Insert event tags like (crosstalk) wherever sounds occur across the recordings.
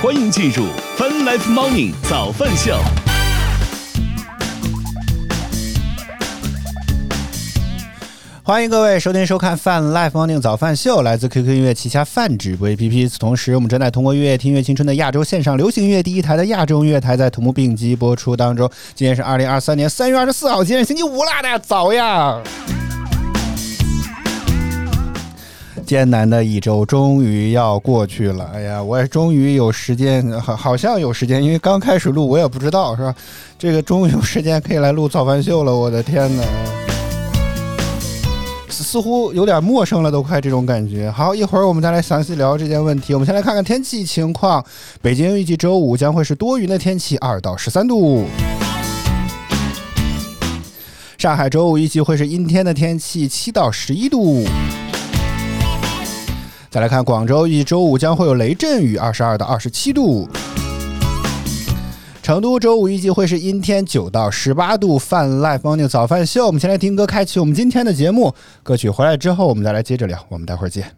欢迎进入 Fun Life Morning 早饭秀。欢迎各位收听收看 Fun Life Morning 早饭秀，来自 QQ 音乐旗下泛直播 APP。与此同时，我们正在通过音“乐听乐青春”的亚洲线上流行音乐第一台的亚洲音乐台，在同步并机播出当中。今天是二零二三年三月二十四号，今天星期五啦，大家早呀！艰难的一周终于要过去了，哎呀，我也终于有时间，好好像有时间，因为刚开始录我也不知道是吧？这个终于有时间可以来录早饭秀了，我的天哪！似乎有点陌生了，都快这种感觉。好，一会儿我们再来详细聊这件问题。我们先来看看天气情况。北京预计周五将会是多云的天气，二到十三度。上海周五预计会是阴天的天气，七到十一度。再来看广州，预计周五将会有雷阵雨，二十二到二十七度。成都周五预计会是阴天，九到十八度。泛 Live Morning 早饭秀，我们先来听歌，开启我们今天的节目。歌曲回来之后，我们再来接着聊。我们待会儿见。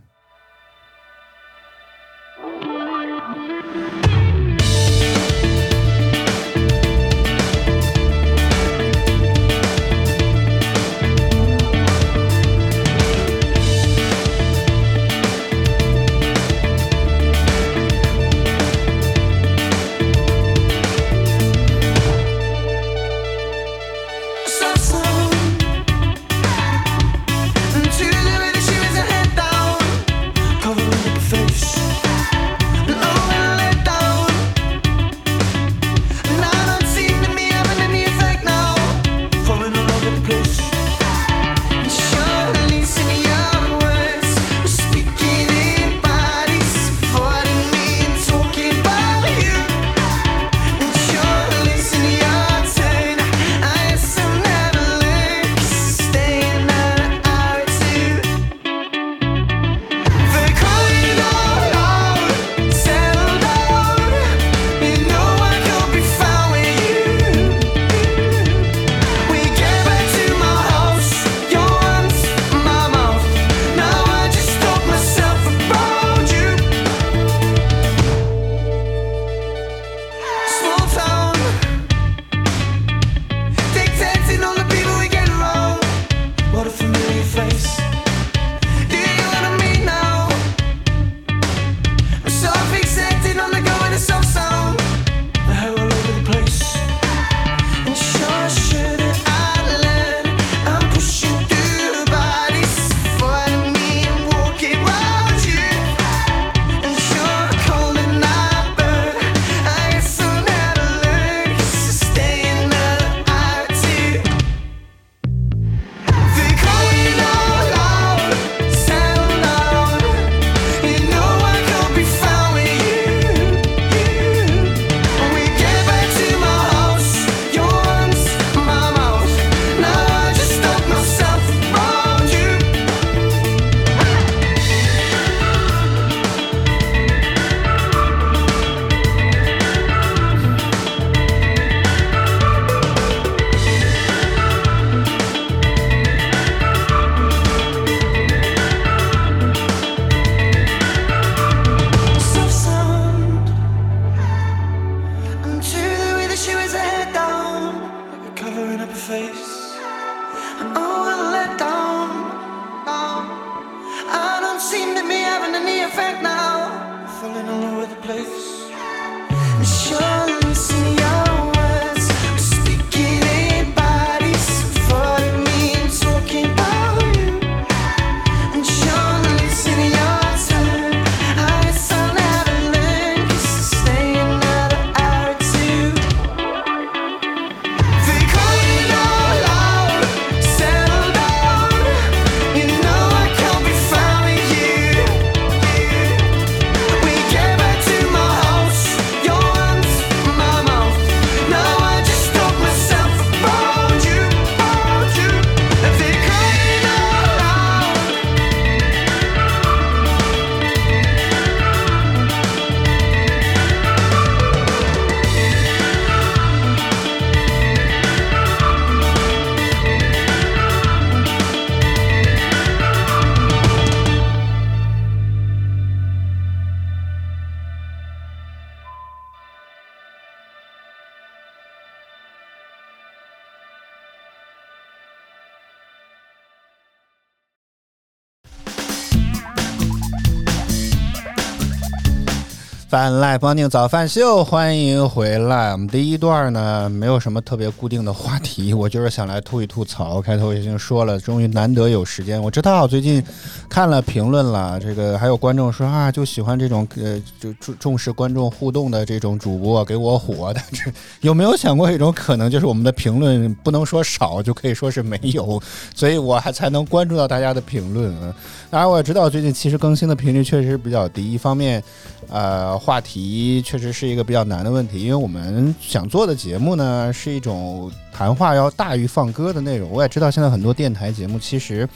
饭来帮宁早饭秀，欢迎回来。我们第一段呢，没有什么特别固定的话题，我就是想来吐一吐槽。开头已经说了，终于难得有时间。我知道最近看了评论了，这个还有观众说啊，就喜欢这种呃，就重重视观众互动的这种主播，给我火的。这有没有想过一种可能，就是我们的评论不能说少，就可以说是没有，所以我还才能关注到大家的评论啊。当然，我也知道最近其实更新的频率确实是比较低，一方面。呃，话题确实是一个比较难的问题，因为我们想做的节目呢是一种谈话要大于放歌的内容。我也知道现在很多电台节目其实，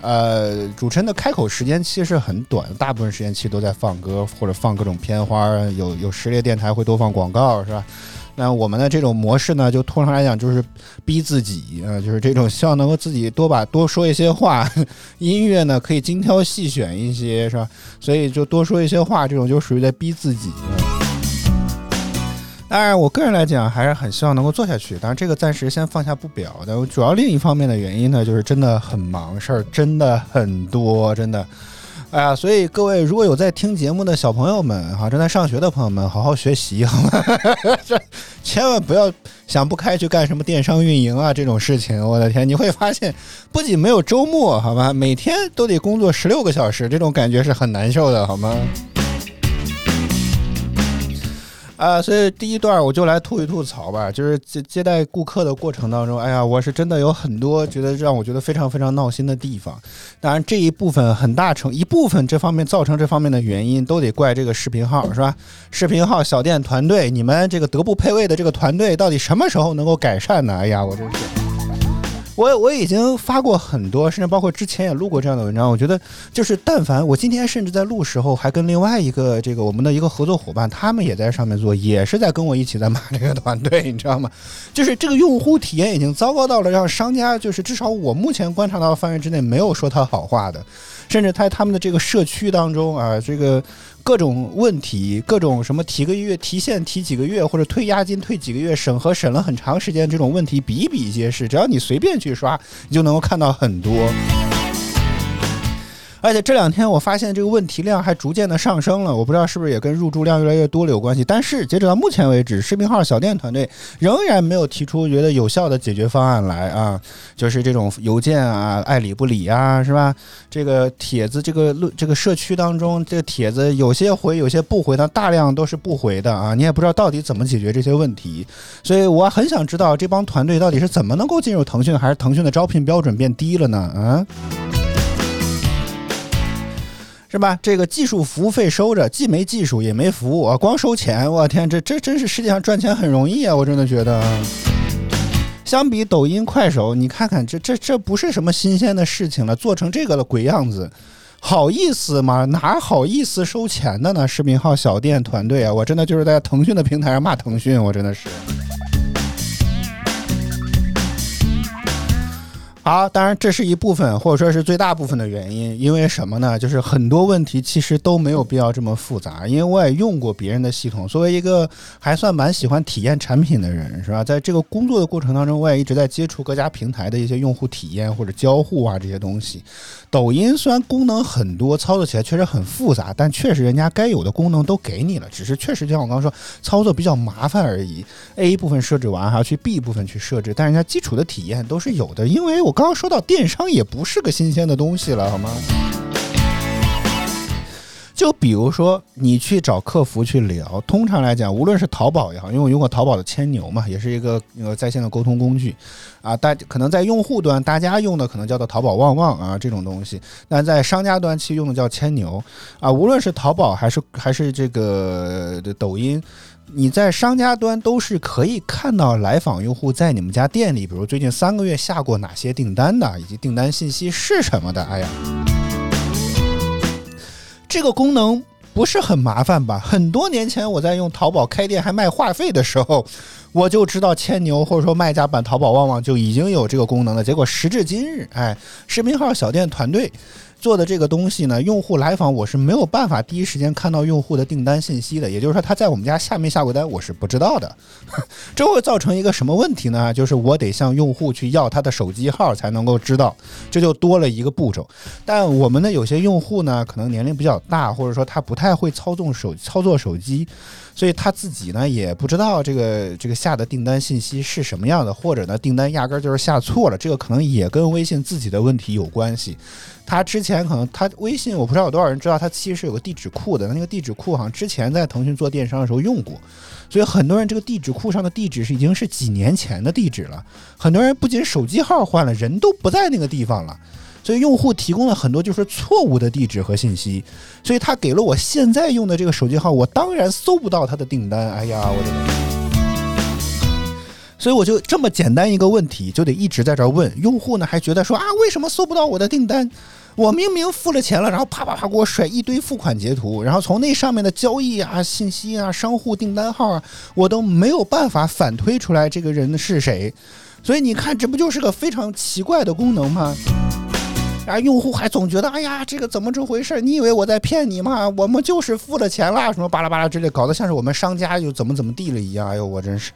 呃，主持人的开口时间其实很短，大部分时间其实都在放歌或者放各种片花，有有实力电台会多放广告，是吧？那我们的这种模式呢，就通常来讲就是逼自己啊，就是这种希望能够自己多把多说一些话，音乐呢可以精挑细选一些，是吧？所以就多说一些话，这种就属于在逼自己。当然，我个人来讲还是很希望能够做下去，当然这个暂时先放下不表。但主要另一方面的原因呢，就是真的很忙，事儿真的很多，真的。哎呀，所以各位如果有在听节目的小朋友们哈，正在上学的朋友们，好好学习好吗？(laughs) 这千万不要想不开去干什么电商运营啊这种事情。我的天，你会发现，不仅没有周末，好吗？每天都得工作十六个小时，这种感觉是很难受的，好吗？啊，所以第一段我就来吐一吐槽吧，就是接接待顾客的过程当中，哎呀，我是真的有很多觉得让我觉得非常非常闹心的地方。当然，这一部分很大程一部分这方面造成这方面的原因，都得怪这个视频号是吧？视频号小店团队，你们这个德不配位的这个团队，到底什么时候能够改善呢？哎呀，我真是。我我已经发过很多，甚至包括之前也录过这样的文章。我觉得就是，但凡我今天甚至在录时候，还跟另外一个这个我们的一个合作伙伴，他们也在上面做，也是在跟我一起在骂这个团队，你知道吗？就是这个用户体验已经糟糕到了，让商家就是至少我目前观察到的范围之内，没有说他好话的。甚至在他们的这个社区当中啊，这个各种问题，各种什么提个月提现提几个月，或者退押金退几个月，审核审了很长时间，这种问题比比皆是。只要你随便去刷，你就能够看到很多。而且这两天我发现这个问题量还逐渐的上升了，我不知道是不是也跟入住量越来越多了有关系。但是截止到目前为止，视频号小店团队仍然没有提出觉得有效的解决方案来啊，就是这种邮件啊爱理不理啊，是吧？这个帖子这个论这个社区当中，这个帖子有些回有些不回的，大量都是不回的啊，你也不知道到底怎么解决这些问题。所以我很想知道这帮团队到底是怎么能够进入腾讯，还是腾讯的招聘标准变低了呢？啊？是吧？这个技术服务费收着，既没技术也没服务啊，光收钱，我天，这这真是世界上赚钱很容易啊！我真的觉得，相比抖音、快手，你看看这这这不是什么新鲜的事情了，做成这个的鬼样子，好意思吗？哪好意思收钱的呢？视频号小店团队啊，我真的就是在腾讯的平台上骂腾讯，我真的是。好，当然这是一部分，或者说是最大部分的原因。因为什么呢？就是很多问题其实都没有必要这么复杂。因为我也用过别人的系统，作为一个还算蛮喜欢体验产品的人，是吧？在这个工作的过程当中，我也一直在接触各家平台的一些用户体验或者交互啊这些东西。抖音虽然功能很多，操作起来确实很复杂，但确实人家该有的功能都给你了，只是确实就像我刚刚说，操作比较麻烦而已。A 部分设置完还要去 B 部分去设置，但人家基础的体验都是有的，因为我。刚刚说到电商也不是个新鲜的东西了，好吗？就比如说你去找客服去聊，通常来讲，无论是淘宝也好，因为我用过淘宝的千牛嘛，也是一个那个在线的沟通工具啊。大可能在用户端，大家用的可能叫做淘宝旺旺啊这种东西，但在商家端其实用的叫千牛啊。无论是淘宝还是还是这个抖音。你在商家端都是可以看到来访用户在你们家店里，比如最近三个月下过哪些订单的，以及订单信息是什么的。哎呀，这个功能不是很麻烦吧？很多年前我在用淘宝开店还卖话费的时候，我就知道千牛或者说卖家版淘宝旺旺就已经有这个功能了。结果时至今日，哎，视频号小店团队。做的这个东西呢，用户来访我是没有办法第一时间看到用户的订单信息的，也就是说他在我们家下没下过单我是不知道的。(laughs) 这会造成一个什么问题呢？就是我得向用户去要他的手机号才能够知道，这就多了一个步骤。但我们的有些用户呢，可能年龄比较大，或者说他不太会操纵手操作手机。所以他自己呢也不知道这个这个下的订单信息是什么样的，或者呢订单压根儿就是下错了，这个可能也跟微信自己的问题有关系。他之前可能他微信我不知道有多少人知道，他其实是有个地址库的，他那个地址库好像之前在腾讯做电商的时候用过，所以很多人这个地址库上的地址是已经是几年前的地址了，很多人不仅手机号换了，人都不在那个地方了。所以用户提供了很多就是错误的地址和信息，所以他给了我现在用的这个手机号，我当然搜不到他的订单。哎呀，我的！所以我就这么简单一个问题，就得一直在这问用户呢，还觉得说啊，为什么搜不到我的订单？我明明付了钱了，然后啪啪啪给我甩一堆付款截图，然后从那上面的交易啊、信息啊、商户订单号啊，我都没有办法反推出来这个人是谁。所以你看，这不就是个非常奇怪的功能吗？然后用户还总觉得，哎呀，这个怎么这回事？你以为我在骗你吗？我们就是付了钱啦，什么巴拉巴拉之类，搞得像是我们商家又怎么怎么地了一样。哎呦，我真是。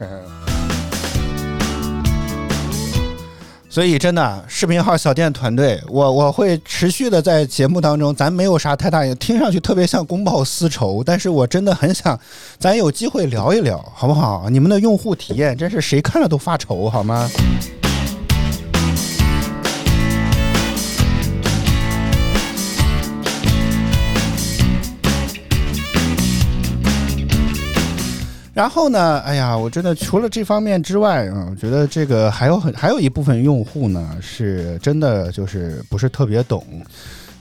所以真的，视频号小店团队，我我会持续的在节目当中，咱没有啥太大，听上去特别像公报私仇，但是我真的很想，咱有机会聊一聊，好不好？你们的用户体验真是谁看了都发愁，好吗？然后呢？哎呀，我真的除了这方面之外啊，我觉得这个还有很还有一部分用户呢，是真的就是不是特别懂。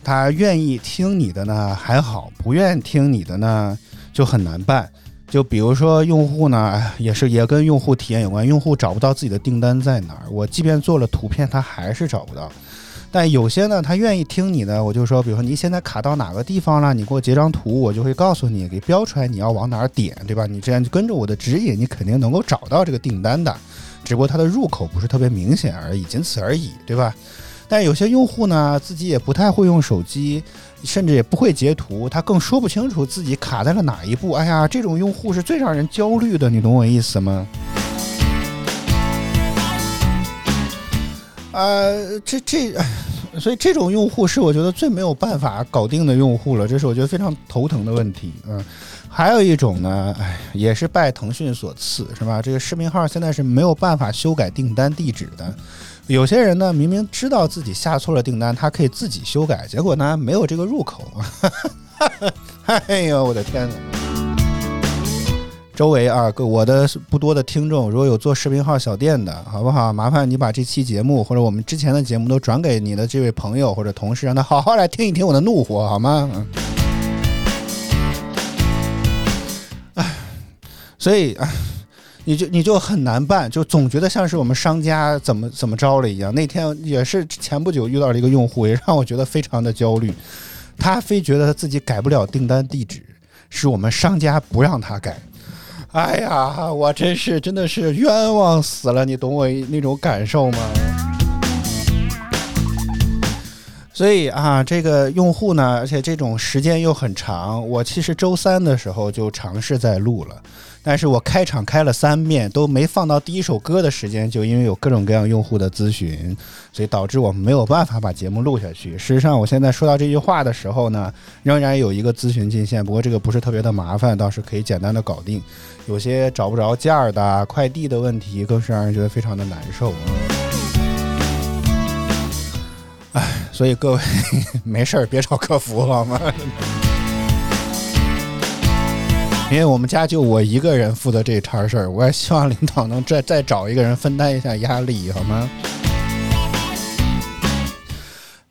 他愿意听你的呢还好，不愿意听你的呢就很难办。就比如说用户呢，也是也跟用户体验有关，用户找不到自己的订单在哪儿，我即便做了图片，他还是找不到。但有些呢，他愿意听你的，我就说，比如说你现在卡到哪个地方了，你给我截张图，我就会告诉你，给标出来你要往哪儿点，对吧？你这样就跟着我的指引，你肯定能够找到这个订单的，只不过它的入口不是特别明显而已，仅此而已，对吧？但有些用户呢，自己也不太会用手机，甚至也不会截图，他更说不清楚自己卡在了哪一步。哎呀，这种用户是最让人焦虑的，你懂我意思吗？呃，这这，(sighs) 所以这种用户是我觉得最没有办法搞定的用户了，这是我觉得非常头疼的问题。嗯，还有一种呢，哎，也是拜腾讯所赐，是吧？这个视频号现在是没有办法修改订单地址的。有些人呢，明明知道自己下错了订单，他可以自己修改，结果呢，没有这个入口。(laughs) 哎呦，我的天哪！周围啊，各我的不多的听众，如果有做视频号小店的，好不好？麻烦你把这期节目或者我们之前的节目都转给你的这位朋友或者同事，让他好好来听一听我的怒火，好吗？哎，所以你就你就很难办，就总觉得像是我们商家怎么怎么着了一样。那天也是前不久遇到了一个用户，也让我觉得非常的焦虑。他非觉得他自己改不了订单地址，是我们商家不让他改。哎呀，我真是真的是冤枉死了，你懂我那种感受吗？所以啊，这个用户呢，而且这种时间又很长，我其实周三的时候就尝试在录了。但是我开场开了三遍都没放到第一首歌的时间，就因为有各种各样用户的咨询，所以导致我们没有办法把节目录下去。事实上，我现在说到这句话的时候呢，仍然有一个咨询进线，不过这个不是特别的麻烦，倒是可以简单的搞定。有些找不着件儿的快递的问题，更是让人觉得非常的难受。哎，(laughs) 所以各位没事儿别找客服好吗？因为我们家就我一个人负责这茬事儿，我也希望领导能再再找一个人分担一下压力，好吗？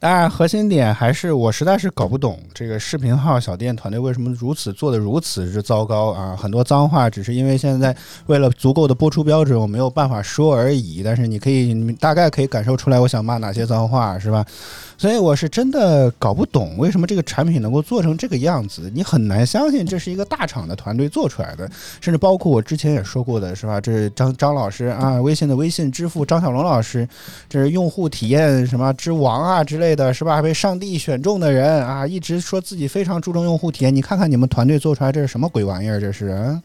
当然，核心点还是我实在是搞不懂这个视频号小店团队为什么如此做的如此之糟糕啊！很多脏话只是因为现在为了足够的播出标准，我没有办法说而已。但是你可以大概可以感受出来，我想骂哪些脏话，是吧？(laughs) 所以我是真的搞不懂为什么这个产品能够做成这个样子，你很难相信这是一个大厂的团队做出来的，甚至包括我之前也说过的是吧？这是张张老师啊，微信的微信支付张小龙老师，这是用户体验什么之王啊之类。类的，是吧？被上帝选中的人啊，一直说自己非常注重用户体验。你看看你们团队做出来这是什么鬼玩意儿？这是。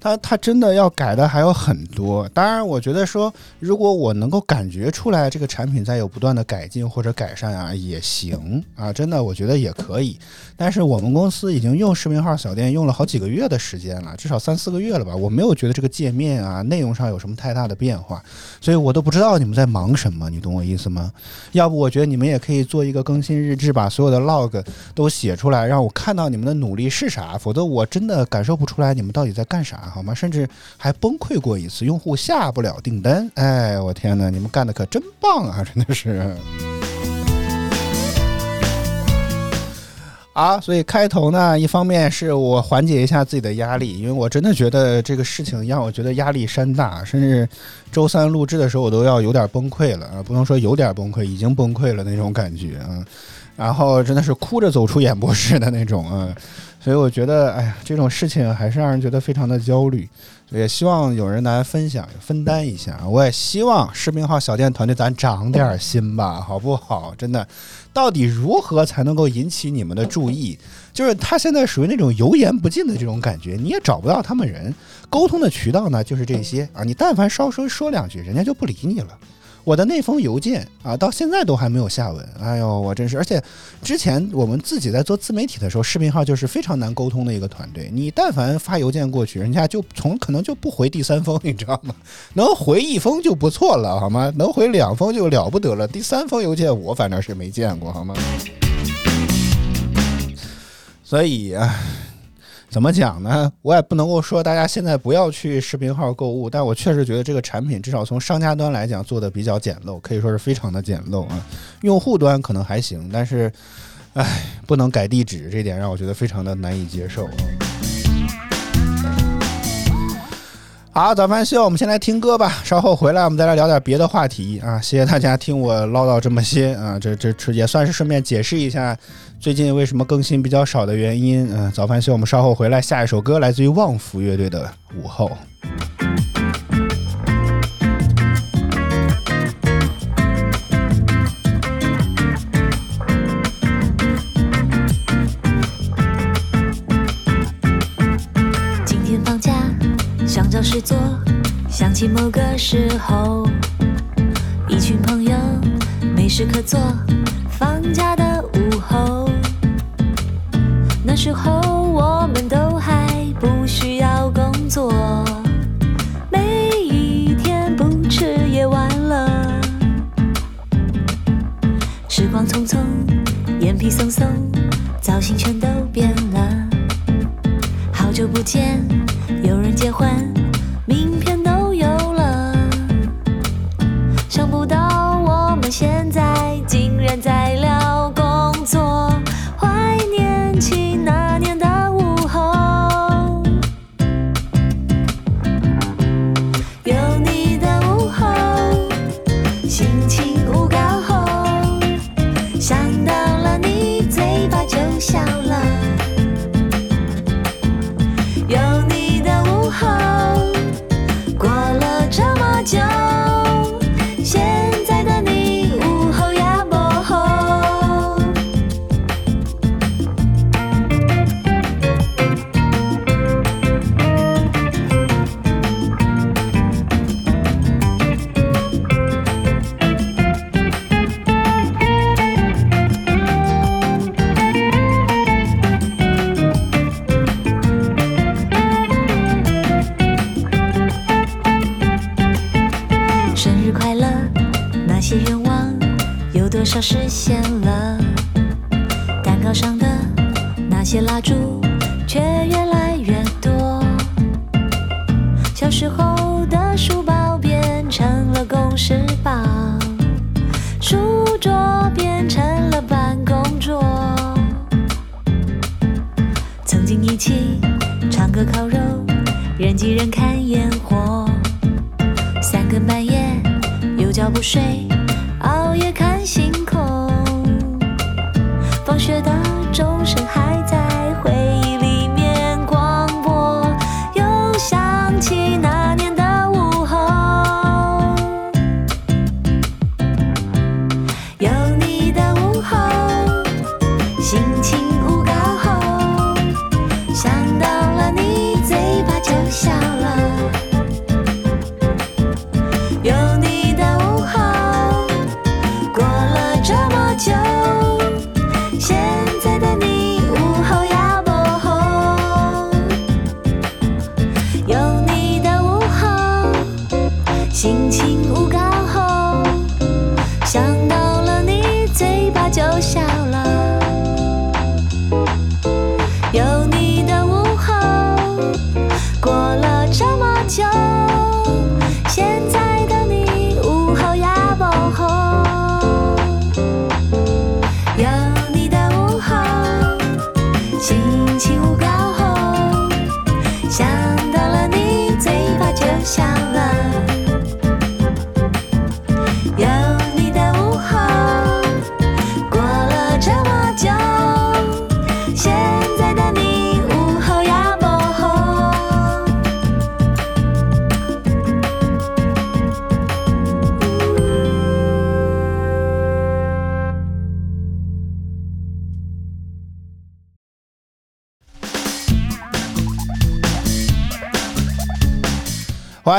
他他真的要改的还有很多，当然，我觉得说，如果我能够感觉出来这个产品在有不断的改进或者改善啊，也行啊，真的，我觉得也可以。但是我们公司已经用视频号小店用了好几个月的时间了，至少三四个月了吧，我没有觉得这个界面啊内容上有什么太大的变化，所以我都不知道你们在忙什么，你懂我意思吗？要不我觉得你们也可以做一个更新日志，把所有的 log 都写出来，让我看到你们的努力是啥，否则我真的感受不出来你们到底在干啥。好吗？甚至还崩溃过一次，用户下不了订单。哎，我天哪，你们干的可真棒啊！真的是。啊，所以开头呢，一方面是我缓解一下自己的压力，因为我真的觉得这个事情让我觉得压力山大，甚至周三录制的时候我都要有点崩溃了啊，不能说有点崩溃，已经崩溃了那种感觉啊。然后真的是哭着走出演播室的那种啊。所以我觉得，哎呀，这种事情还是让人觉得非常的焦虑。也希望有人来分享、分担一下。我也希望视频号小店团队咱长点心吧，好不好？真的，到底如何才能够引起你们的注意？就是他现在属于那种油盐不进的这种感觉，你也找不到他们人沟通的渠道呢，就是这些啊。你但凡稍稍说两句，人家就不理你了。我的那封邮件啊，到现在都还没有下文。哎呦，我真是！而且之前我们自己在做自媒体的时候，视频号就是非常难沟通的一个团队。你但凡发邮件过去，人家就从可能就不回第三封，你知道吗？(laughs) 能回一封就不错了，好吗？能回两封就了不得了。第三封邮件我反正是没见过，好吗？所以啊。怎么讲呢？我也不能够说大家现在不要去视频号购物，但我确实觉得这个产品至少从商家端来讲做的比较简陋，可以说是非常的简陋啊。用户端可能还行，但是，唉，不能改地址，这点让我觉得非常的难以接受。啊好，早饭秀，我们先来听歌吧。稍后回来，我们再来聊点别的话题啊。谢谢大家听我唠叨这么些啊，这这也算是顺便解释一下最近为什么更新比较少的原因。嗯，早饭秀，我们稍后回来。下一首歌来自于旺福乐队的《午后》。某个时候，一群朋友没事可做，放假的午后。那时候我们都还不需要工作，每一天不吃也完了。时光匆匆，眼皮松松，造型全都变了。好久不见，是。心情无改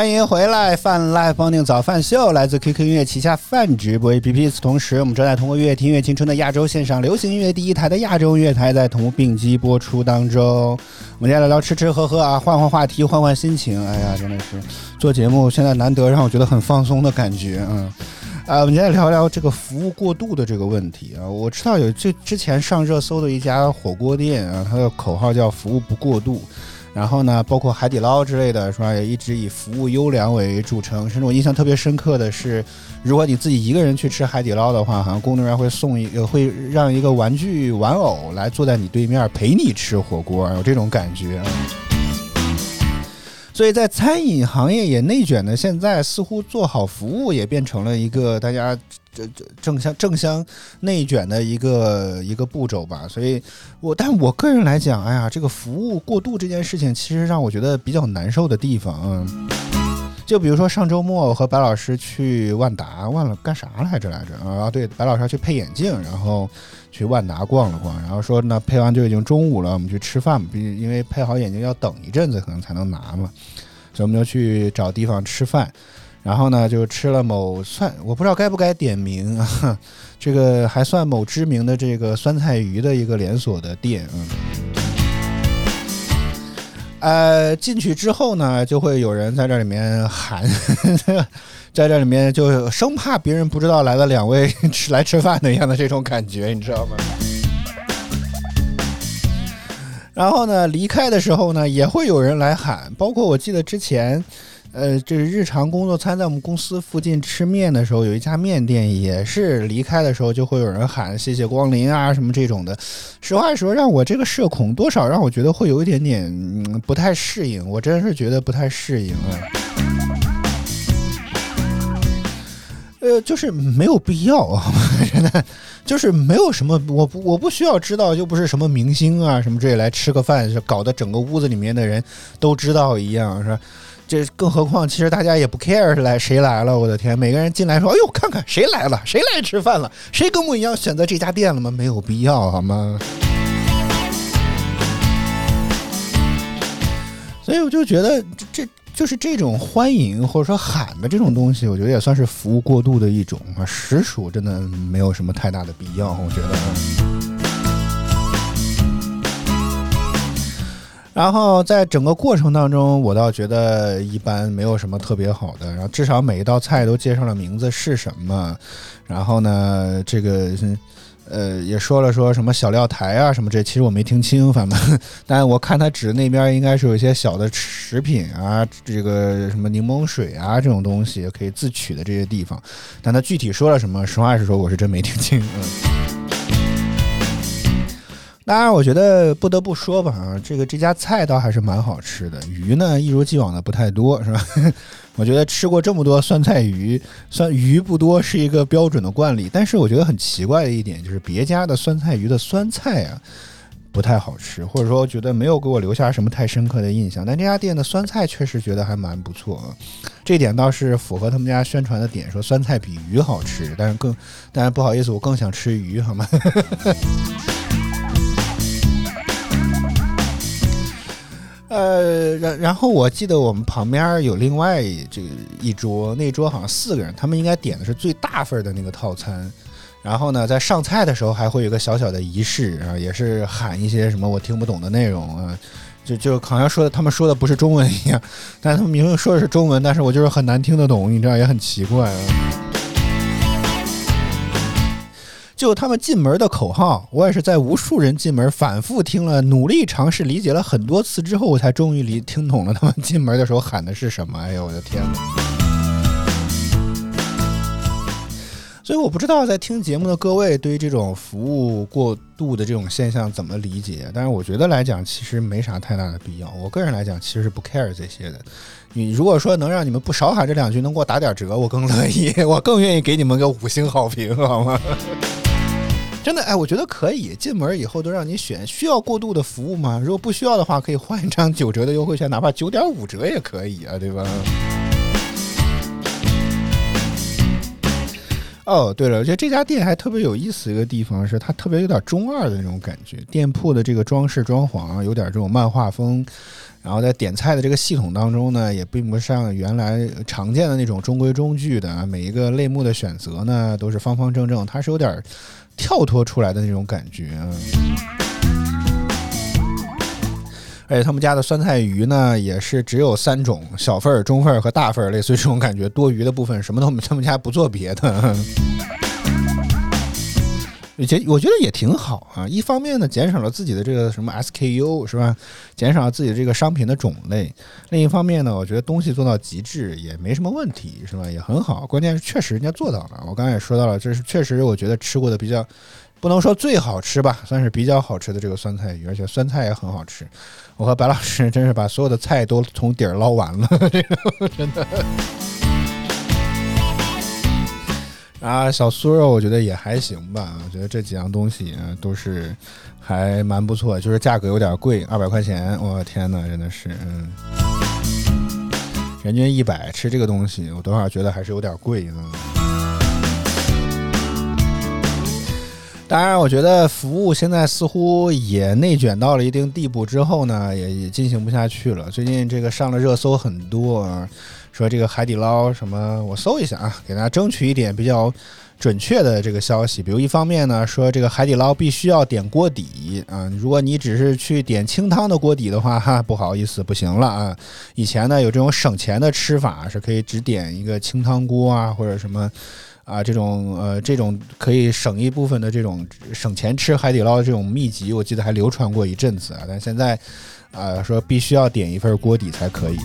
欢迎回来，泛 Live 帮定早饭秀来自 QQ 音乐旗下泛直播 APP。此同时，我们正在通过音乐听音乐青春的亚洲线上流行音乐第一台的亚洲音乐台，在同步并机播出当中。我们今天来聊吃吃喝喝啊，换换话题，换换心情。哎呀，真的是做节目现在难得让我觉得很放松的感觉，嗯。啊，我们今天聊聊这个服务过度的这个问题啊。我知道有这之前上热搜的一家火锅店啊，它的口号叫“服务不过度”。然后呢，包括海底捞之类的，是吧？也一直以服务优良为著称。甚至我印象特别深刻的是，如果你自己一个人去吃海底捞的话，好像工作人员会送一个，(laughs) 会让一个玩具玩偶来坐在你对面陪你吃火锅，有这种感觉。所以在餐饮行业也内卷的现在，似乎做好服务也变成了一个大家这这正相正相内卷的一个一个步骤吧。所以我，但我个人来讲，哎呀，这个服务过度这件事情，其实让我觉得比较难受的地方，嗯。就比如说上周末我和白老师去万达，忘了干啥来着来着啊？对，白老师要去配眼镜，然后去万达逛了逛，然后说那配完就已经中午了，我们去吃饭，毕竟因为配好眼镜要等一阵子可能才能拿嘛，所以我们就去找地方吃饭。然后呢，就吃了某算我不知道该不该点名啊，(laughs) 这个还算某知名的这个酸菜鱼的一个连锁的店，嗯。呃，进去之后呢，就会有人在这里面喊，(laughs) 在这里面就生怕别人不知道来了两位吃来吃饭的一样的这种感觉，你知道吗？然后呢，离开的时候呢，也会有人来喊，包括我记得之前。呃，这日常工作餐在我们公司附近吃面的时候，有一家面店，也是离开的时候就会有人喊“谢谢光临”啊，什么这种的。实话实说，让我这个社恐多少让我觉得会有一点点、不太适应，我真是觉得不太适应啊。呃，就是没有必要啊，(laughs) 真的，就是没有什么，我不我不需要知道，又不是什么明星啊什么这里来吃个饭，搞得整个屋子里面的人都知道一样，是吧？这更何况，其实大家也不 care 来谁来了，我的天，每个人进来说，哎呦，看看谁来了，谁来吃饭了，谁跟我一样选择这家店了吗？没有必要，好吗？所以我就觉得，这就是这种欢迎或者说喊的这种东西，我觉得也算是服务过度的一种啊，实属真的没有什么太大的必要，我觉得。然后在整个过程当中，我倒觉得一般，没有什么特别好的。然后至少每一道菜都介绍了名字是什么，然后呢，这个呃也说了说什么小料台啊什么这，其实我没听清，反正，(laughs) 但我看他指那边应该是有一些小的食品啊，这个什么柠檬水啊这种东西可以自取的这些地方，但他具体说了什么，实话实说，我是真没听清，嗯。当然，我觉得不得不说吧，啊，这个这家菜倒还是蛮好吃的。鱼呢，一如既往的不太多，是吧？(laughs) 我觉得吃过这么多酸菜鱼，酸鱼不多是一个标准的惯例。但是我觉得很奇怪的一点就是，别家的酸菜鱼的酸菜啊不太好吃，或者说觉得没有给我留下什么太深刻的印象。但这家店的酸菜确实觉得还蛮不错啊，这点倒是符合他们家宣传的点，说酸菜比鱼好吃。但是更，但是不好意思，我更想吃鱼，好吗？呃，然然后我记得我们旁边有另外这个一桌，那桌好像四个人，他们应该点的是最大份的那个套餐。然后呢，在上菜的时候还会有个小小的仪式啊，也是喊一些什么我听不懂的内容啊，就就好像说的他们说的不是中文一样，但他们明明说的是中文，但是我就是很难听得懂，你知道也很奇怪啊。就他们进门的口号，我也是在无数人进门反复听了，努力尝试理解了很多次之后，我才终于理听懂了他们进门的时候喊的是什么。哎呦，我的天哪！所以我不知道在听节目的各位对于这种服务过度的这种现象怎么理解，但是我觉得来讲其实没啥太大的必要。我个人来讲其实是不 care 这些的。你如果说能让你们不少喊这两句，能给我打点折，我更乐意，我更愿意给你们个五星好评，好吗？真的，哎，我觉得可以。进门以后都让你选，需要过度的服务吗？如果不需要的话，可以换一张九折的优惠券，哪怕九点五折也可以啊，对吧？哦，对了，我觉得这家店还特别有意思一个地方是，它特别有点中二的那种感觉。店铺的这个装饰装潢有点这种漫画风，然后在点菜的这个系统当中呢，也并不像原来常见的那种中规中矩的，每一个类目的选择呢都是方方正正，它是有点。跳脱出来的那种感觉！而且他们家的酸菜鱼呢，也是只有三种：小份儿、中份儿和大份儿，类似于这种感觉。多余的部分什么都没他们家不做别的。而且我觉得也挺好啊，一方面呢减少了自己的这个什么 SKU 是吧，减少了自己这个商品的种类；另一方面呢，我觉得东西做到极致也没什么问题是吧，也很好。关键是确实人家做到了，我刚才也说到了，这是确实我觉得吃过的比较，不能说最好吃吧，算是比较好吃的这个酸菜鱼，而且酸菜也很好吃。我和白老师真是把所有的菜都从底儿捞完了，这 (laughs) 个真的。啊，小酥肉我觉得也还行吧，我觉得这几样东西啊都是还蛮不错，就是价格有点贵，二百块钱，我天哪，真的是，嗯，人均一百吃这个东西，我多少觉得还是有点贵啊。当然，我觉得服务现在似乎也内卷到了一定地步之后呢，也也进行不下去了。最近这个上了热搜很多。说这个海底捞什么？我搜一下啊，给大家争取一点比较准确的这个消息。比如一方面呢，说这个海底捞必须要点锅底啊，如果你只是去点清汤的锅底的话，哈，不好意思，不行了啊。以前呢有这种省钱的吃法，是可以只点一个清汤锅啊，或者什么啊这种呃这种可以省一部分的这种省钱吃海底捞的这种秘籍，我记得还流传过一阵子啊。但现在啊说必须要点一份锅底才可以。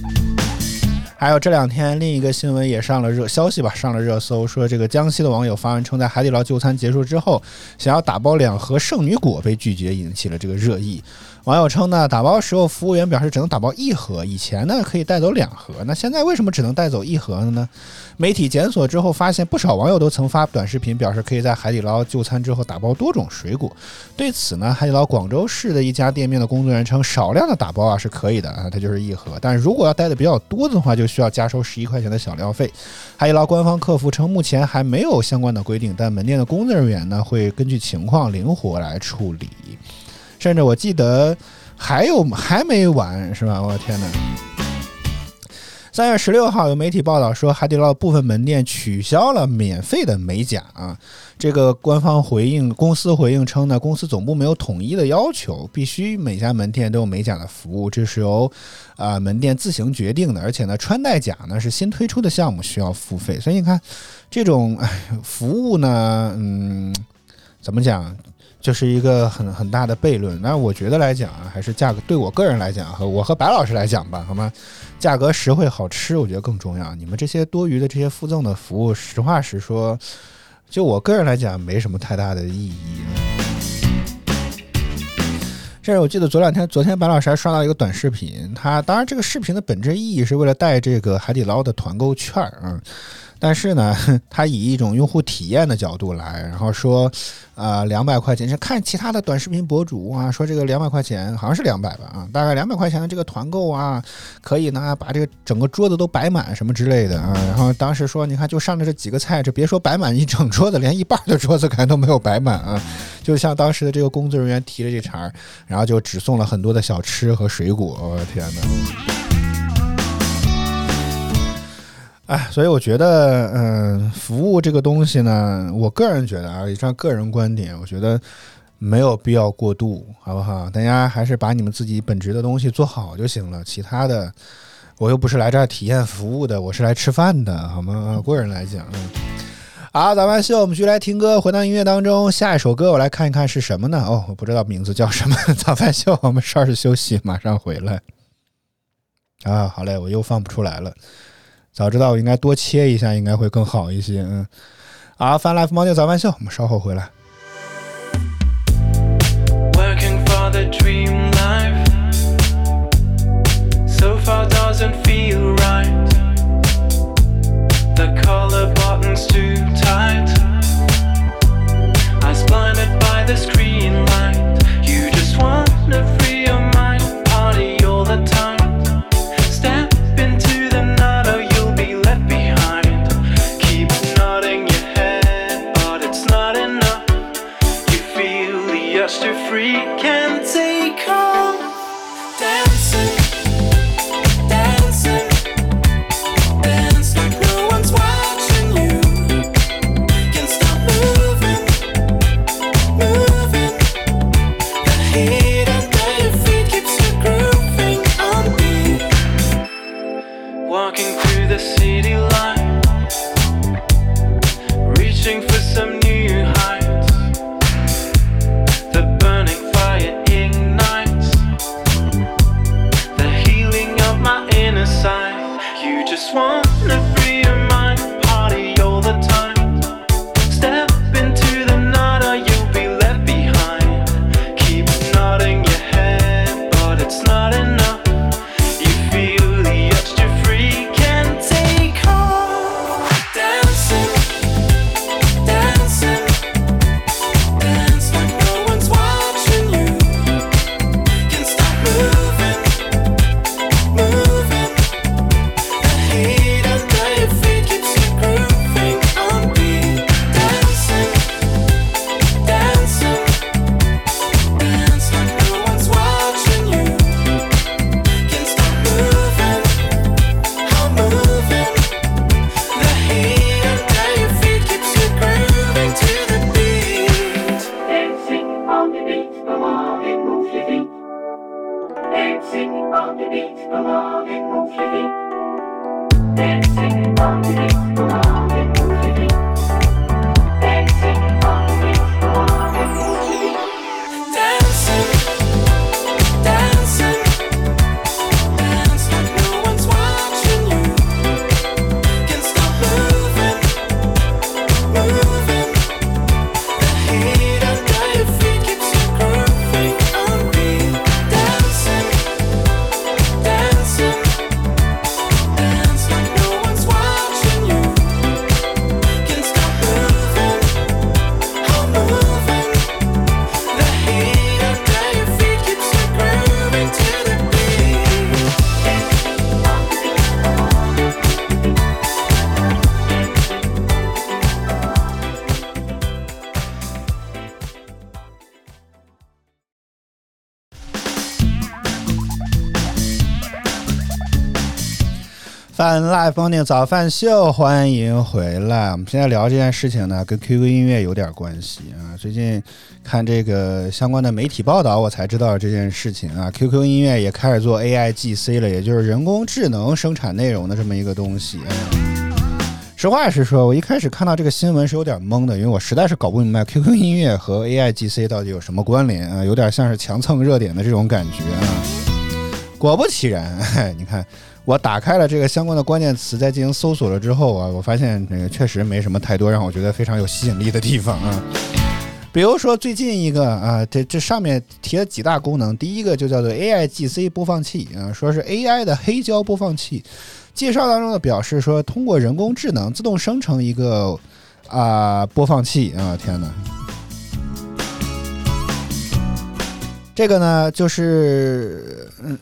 还有这两天另一个新闻也上了热消息吧，上了热搜，说这个江西的网友发文称，在海底捞就餐结束之后，想要打包两盒圣女果被拒绝，引起了这个热议。网友称呢，打包时候服务员表示只能打包一盒，以前呢可以带走两盒，那现在为什么只能带走一盒了呢？媒体检索之后发现，不少网友都曾发短视频表示可以在海底捞就餐之后打包多种水果。对此呢，海底捞广州市的一家店面的工作人员称，少量的打包啊是可以的啊，它就是一盒，但如果要带的比较多的话，就需要加收十一块钱的小料费。海底捞官方客服称，目前还没有相关的规定，但门店的工作人员呢会根据情况灵活来处理。甚至我记得还有还没完是吧？我的天哪！三月十六号有媒体报道说，海底捞部分门店取消了免费的美甲啊。这个官方回应，公司回应称呢，公司总部没有统一的要求，必须每家门店都有美甲的服务，这是由啊门店自行决定的。而且呢，穿戴甲呢是新推出的项目，需要付费。所以你看，这种服务呢，嗯，怎么讲？就是一个很很大的悖论。那我觉得来讲啊，还是价格对我个人来讲和我和白老师来讲吧，好吗？价格实惠好吃，我觉得更重要。你们这些多余的这些附赠的服务，实话实说，就我个人来讲，没什么太大的意义。甚至我记得昨两天，昨天白老师还刷到一个短视频，他当然这个视频的本质意义是为了带这个海底捞的团购券儿啊。但是呢，(laughs) 他以一种用户体验的角度来，然后说，呃，两百块钱是看其他的短视频博主啊，说这个两百块钱好像是两百吧啊，大概两百块钱的这个团购啊，可以呢把这个整个桌子都摆满什么之类的啊。然后当时说，你看就上的这几个菜，这别说摆满一整桌子，连一半的桌子可能都没有摆满啊。就像当时的这个工作人员提了这茬儿，然后就只送了很多的小吃和水果。我的天哪！哎，所以我觉得，嗯，服务这个东西呢，我个人觉得啊，以上个人观点，我觉得没有必要过度，好不好？大家还是把你们自己本职的东西做好就行了。其他的，我又不是来这儿体验服务的，我是来吃饭的，好吗？个人来讲，嗯好，早饭秀，我们继续来听歌，回到音乐当中。下一首歌，我来看一看是什么呢？哦，我不知道名字叫什么。(laughs) 早饭秀，我们稍事休息，马上回来。啊，好嘞，我又放不出来了。早知道我应该多切一下，应该会更好一些。嗯，好，翻 Life 猫尿早饭秀，我们稍后回来。Live Morning 早饭秀，欢迎回来。我们现在聊这件事情呢，跟 QQ 音乐有点关系啊。最近看这个相关的媒体报道，我才知道这件事情啊。QQ 音乐也开始做 AI GC 了，也就是人工智能生产内容的这么一个东西。实话实说，我一开始看到这个新闻是有点懵的，因为我实在是搞不明白 QQ 音乐和 AI GC 到底有什么关联啊，有点像是强蹭热点的这种感觉啊。果不其然，你看，我打开了这个相关的关键词，在进行搜索了之后啊，我发现这个确实没什么太多让我觉得非常有吸引力的地方啊。比如说最近一个啊，这这上面提了几大功能，第一个就叫做 AI GC 播放器啊，说是 AI 的黑胶播放器。介绍当中的表示说，通过人工智能自动生成一个啊播放器啊，天哪！这个呢，就是嗯，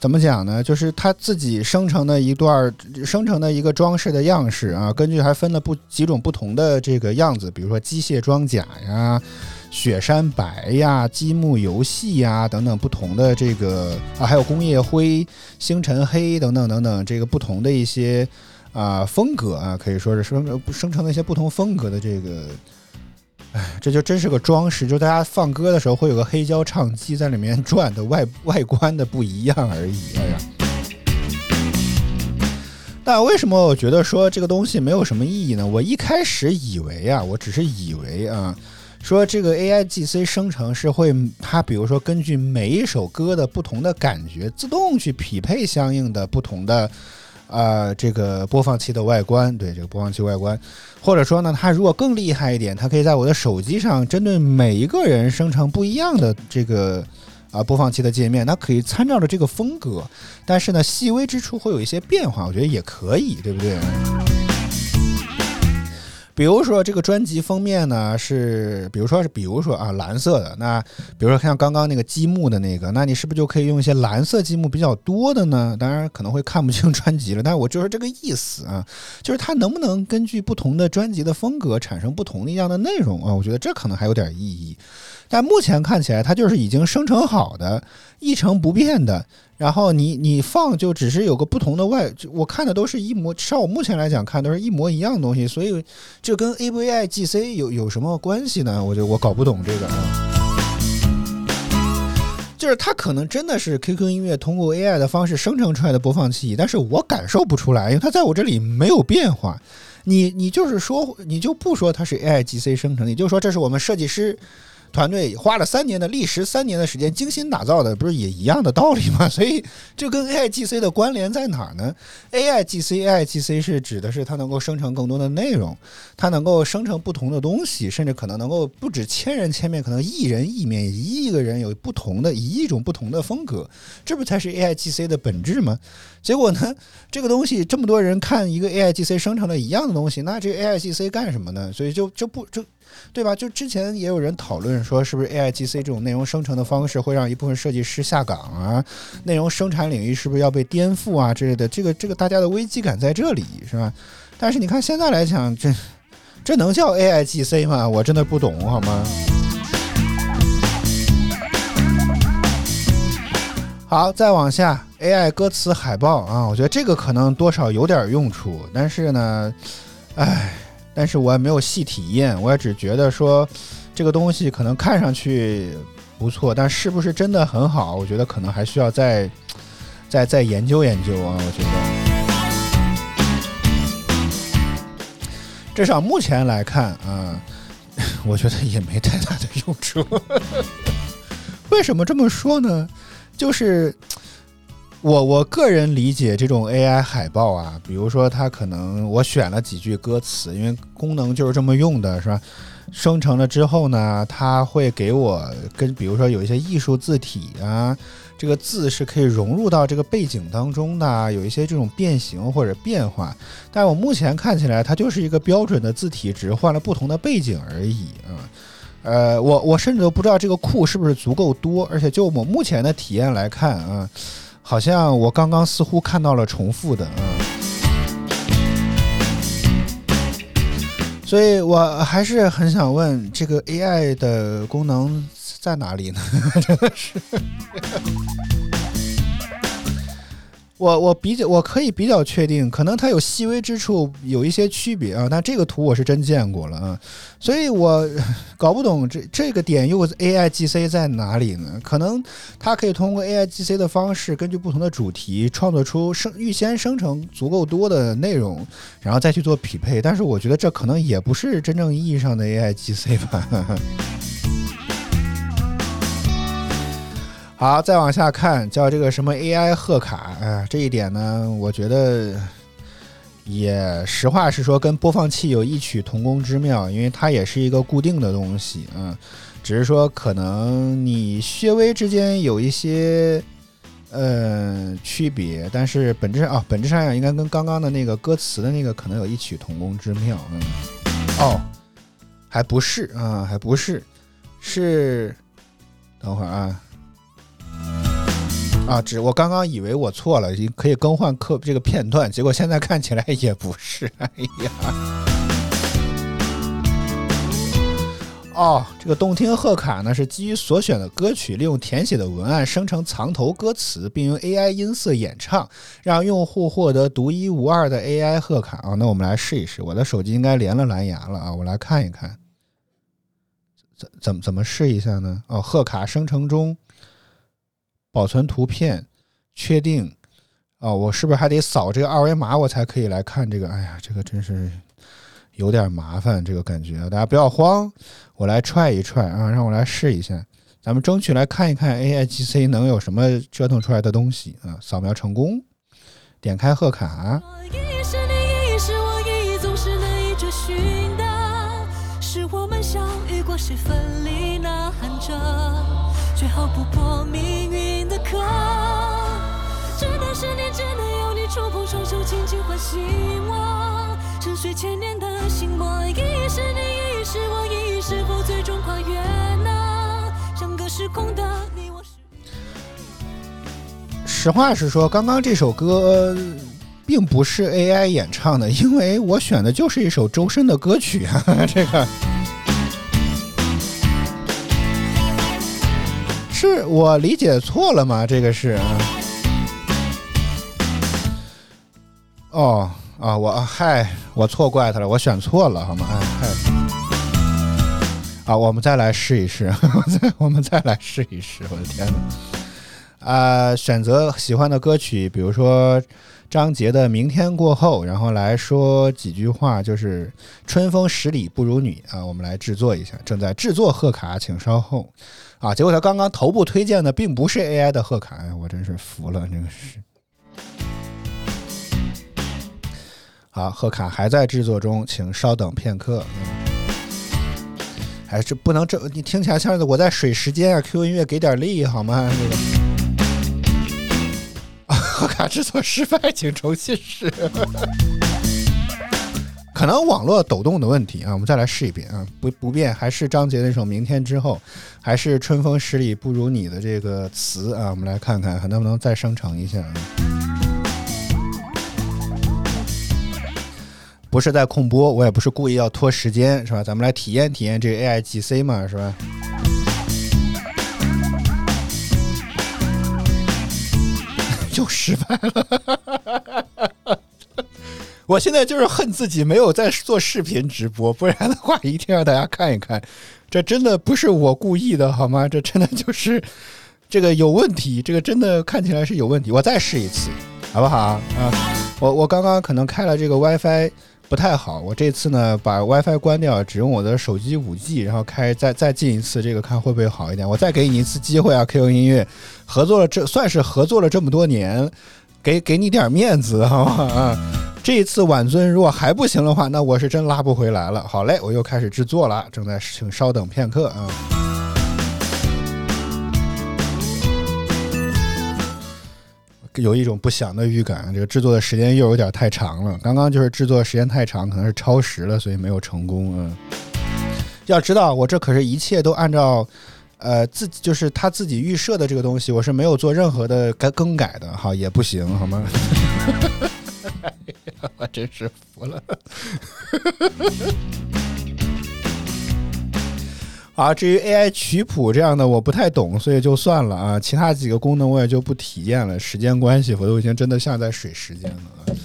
怎么讲呢？就是它自己生成的一段生成的一个装饰的样式啊，根据还分了不几种不同的这个样子，比如说机械装甲呀、雪山白呀、积木游戏呀等等不同的这个啊，还有工业灰、星辰黑等等等等这个不同的一些啊风格啊，可以说是生生成了一些不同风格的这个。哎，(laughs) 这就真是个装饰，就大家放歌的时候会有个黑胶唱机在里面转的外外观的不一样而已。哎呀，但为什么我觉得说这个东西没有什么意义呢？我一开始以为啊，我只是以为啊，说这个 AI GC 生成是会它比如说根据每一首歌的不同的感觉，自动去匹配相应的不同的。啊、这个播放器的外观，对这个播放器外观，或者说呢，它如果更厉害一点，它可以在我的手机上针对每一个人生成不一样的这个啊、播放器的界面，那可以参照着这个风格，但是呢，细微之处会有一些变化，我觉得也可以，对不对？比如说这个专辑封面呢是，比如说是，比如说啊蓝色的，那比如说像刚刚那个积木的那个，那你是不是就可以用一些蓝色积木比较多的呢？当然可能会看不清专辑了，但是我就是这个意思啊，就是它能不能根据不同的专辑的风格产生不同的一样的内容啊？我觉得这可能还有点意义。但目前看起来，它就是已经生成好的、一成不变的，然后你你放就只是有个不同的外，就我看的都是一模，至少我目前来讲看都是一模一样的东西，所以这跟 AVI GC 有有什么关系呢？我就我搞不懂这个啊。就是它可能真的是 QQ 音乐通过 AI 的方式生成出来的播放器，但是我感受不出来，因为它在我这里没有变化。你你就是说，你就不说它是 AI GC 生成，你就说这是我们设计师团队花了三年的历时三年的时间精心打造的，不是也一样的道理吗？(laughs) 所以这跟 AI GC 的关联在哪儿呢？AI GC AI GC 是指的是它能够生成更多的内容，它能够生成不同的东西，甚至可能能够不止千人千面，可能一人一面，一亿个人有不同的一亿种不同的风格，这不才是 AI GC 的本质吗？结果呢，这个东西这么多人看一个 AI GC 生成了一样的东西，那这 AI GC 干什么呢？所以就就不就。对吧？就之前也有人讨论说，是不是 AI GC 这种内容生成的方式会让一部分设计师下岗啊？内容生产领域是不是要被颠覆啊之类的？这个这个大家的危机感在这里是吧？但是你看现在来讲，这这能叫 AI GC 吗？我真的不懂好吗？好，再往下，AI 歌词海报啊，我觉得这个可能多少有点用处，但是呢，唉。但是我也没有细体验，我也只觉得说这个东西可能看上去不错，但是不是真的很好，我觉得可能还需要再再再研究研究啊。我觉得，至少目前来看啊，(laughs) 我觉得也没太大的用处。(laughs) 为什么这么说呢？就是。我我个人理解这种 AI 海报啊，比如说它可能我选了几句歌词，因为功能就是这么用的，是吧？生成了之后呢，它会给我跟比如说有一些艺术字体啊，这个字是可以融入到这个背景当中的，有一些这种变形或者变化。但我目前看起来，它就是一个标准的字体，只是换了不同的背景而已啊。呃，我我甚至都不知道这个库是不是足够多，而且就我目前的体验来看啊。好像我刚刚似乎看到了重复的，嗯，所以我还是很想问，这个 AI 的功能在哪里呢？真的是，我我比较我可以比较确定，可能它有细微之处有一些区别啊，但这个图我是真见过了啊，所以我搞不懂这这个点又 AI GC 在哪里呢？可能它可以通过 AI GC 的方式，根据不同的主题创作出生预先生成足够多的内容，然后再去做匹配。但是我觉得这可能也不是真正意义上的 AI GC 吧。(laughs) 好，再往下看，叫这个什么 AI 贺卡，哎，这一点呢，我觉得也实话实说，跟播放器有异曲同工之妙，因为它也是一个固定的东西，嗯，只是说可能你略微之间有一些呃区别，但是本质上啊，本质上应该跟刚刚的那个歌词的那个可能有异曲同工之妙，嗯，哦，还不是啊，还不是，是，等会儿啊。啊，只我刚刚以为我错了，可以更换课这个片段，结果现在看起来也不是。哎呀，哦，这个动听贺卡呢是基于所选的歌曲，利用填写的文案生成藏头歌词，并用 AI 音色演唱，让用户获得独一无二的 AI 贺卡啊。那我们来试一试，我的手机应该连了蓝牙了啊，我来看一看，怎怎么怎么试一下呢？哦，贺卡生成中。保存图片，确定啊！我是不是还得扫这个二维码，我才可以来看这个？哎呀，这个真是有点麻烦，这个感觉。大家不要慌，我来踹一踹啊，让我来试一下，咱们争取来看一看 AI GC 能有什么折腾出来的东西啊！扫描成功，点开贺卡，是，我，们相遇过，谁奋力呐喊着，却逃不破命运的壳。只能是你，只能有你触碰双手，轻轻唤醒我，沉睡千年的心魔。一是你，一是我，一是否最终跨越那相隔时空的你我是。实话实说，刚刚这首歌并不是 AI 演唱的，因为我选的就是一首周深的歌曲啊，这个我理解错了吗？这个是。哦啊，我嗨，我错怪他了，我选错了，好吗？哎嗨。啊，我们再来试一试，再 (laughs) 我们再来试一试，我的天哪！啊、选择喜欢的歌曲，比如说张杰的《明天过后》，然后来说几句话，就是“春风十里不如你”啊，我们来制作一下，正在制作贺卡，请稍后啊。结果他刚刚头部推荐的并不是 AI 的贺卡，哎，我真是服了，这个是。好，贺卡还在制作中，请稍等片刻。还是不能这，你听起来像是我在水时间啊！QQ 音乐给点力好吗？这个。贺卡制作失败，请重新试。可能网络抖动的问题啊，我们再来试一遍啊，不不变，还是张杰那首《明天之后》，还是“春风十里不如你”的这个词啊，我们来看看还能不能再生成一下啊。不是在控播，我也不是故意要拖时间，是吧？咱们来体验体验这个 AI GC 嘛，是吧？(laughs) 又失败了。我现在就是恨自己没有在做视频直播，不然的话一定让大家看一看。这真的不是我故意的，好吗？这真的就是这个有问题，这个真的看起来是有问题。我再试一次，好不好啊？我我刚刚可能开了这个 WiFi 不太好，我这次呢把 WiFi 关掉，只用我的手机 5G，然后开再再进一次，这个看会不会好一点。我再给你一次机会啊，QQ 音乐合作了这算是合作了这么多年，给给你点面子好吗？啊，这一次晚尊如果还不行的话，那我是真拉不回来了。好嘞，我又开始制作了，正在请稍等片刻啊。有一种不祥的预感，这个制作的时间又有点太长了。刚刚就是制作时间太长，可能是超时了，所以没有成功。嗯，要知道我这可是一切都按照，呃，自己就是他自己预设的这个东西，我是没有做任何的改更改的。好，也不行，好吗？(laughs) (laughs) 我真是服了。(laughs) 好，至于 AI 曲谱这样的，我不太懂，所以就算了啊。其他几个功能我也就不体验了，时间关系，我都已经真的像在水时间了。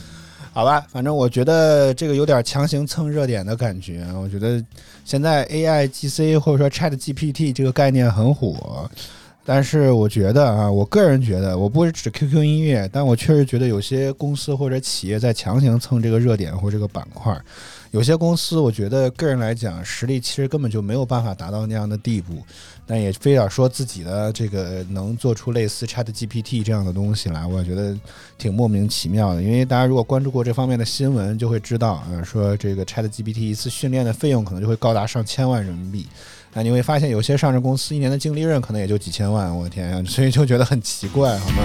好吧，反正我觉得这个有点强行蹭热点的感觉。我觉得现在 AI GC 或者说 Chat GPT 这个概念很火，但是我觉得啊，我个人觉得，我不是指 QQ 音乐，但我确实觉得有些公司或者企业在强行蹭这个热点或这个板块。有些公司，我觉得个人来讲，实力其实根本就没有办法达到那样的地步，但也非要说自己的这个能做出类似 Chat GPT 这样的东西来，我觉得挺莫名其妙的。因为大家如果关注过这方面的新闻，就会知道，啊，说这个 Chat GPT 一次训练的费用可能就会高达上千万人民币。那你会发现，有些上市公司一年的净利润可能也就几千万，我的天呀！所以就觉得很奇怪，好吗？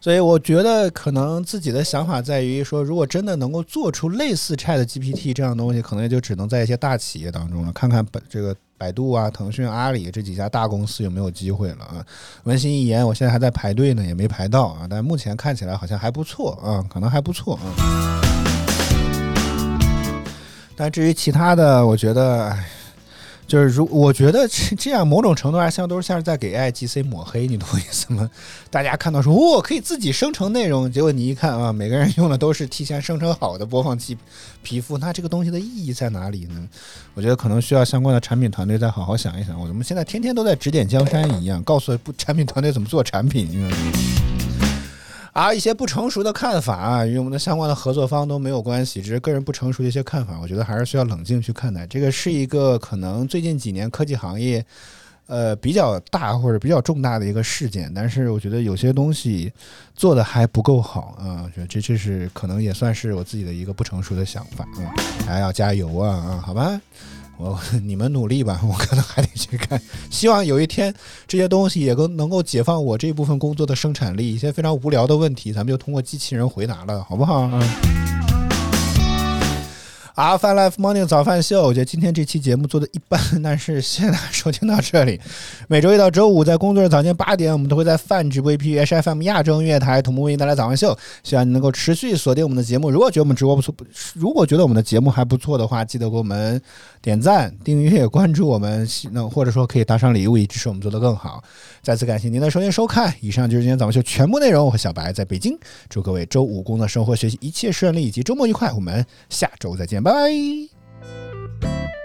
所以我觉得可能自己的想法在于说，如果真的能够做出类似 Chat GPT 这样的东西，可能也就只能在一些大企业当中了。看看本这个百度啊、腾讯、阿里这几家大公司有没有机会了啊？文心一言，我现在还在排队呢，也没排到啊。但目前看起来好像还不错啊，可能还不错啊。但至于其他的，我觉得，就是如我觉得这这样某种程度上像都是像是在给 IGC 抹黑，你懂我意思吗？大家看到说哦可以自己生成内容，结果你一看啊，每个人用的都是提前生成好的播放器皮肤，那这个东西的意义在哪里呢？我觉得可能需要相关的产品团队再好好想一想。我们现在天天都在指点江山一样，告诉不产品团队怎么做产品。啊，一些不成熟的看法，与我们的相关的合作方都没有关系，只是个人不成熟的一些看法，我觉得还是需要冷静去看待。这个是一个可能最近几年科技行业，呃比较大或者比较重大的一个事件，但是我觉得有些东西做的还不够好啊，我觉得这这是可能也算是我自己的一个不成熟的想法，嗯，还要加油啊啊，好吧。我你们努力吧，(laughs) 我可能还得去看。希望有一天这些东西也能能够解放我这部分工作的生产力，一些非常无聊的问题，咱们就通过机器人回答了，好不好？嗯。啊，Fun Life Morning 早饭秀，我觉得今天这期节目做的一般，但是谢谢大家收听到这里。(laughs) 每周一到周五在工作日早间八点，我们都会在泛直播 APP HFM 亚洲音乐台同步为您带来早饭秀。希望你能够持续锁定我们的节目。如果觉得我们直播不错，如果觉得我们的节目还不错的话，记得给我们点赞、订阅、关注我们，那或者说可以打赏礼物，以支持我们做得更好。再次感谢您的收听收看，以上就是今天早们秀全部内容。我和小白在北京，祝各位周五工作、生活、学习一切顺利，以及周末愉快。我们下周再见。拜拜。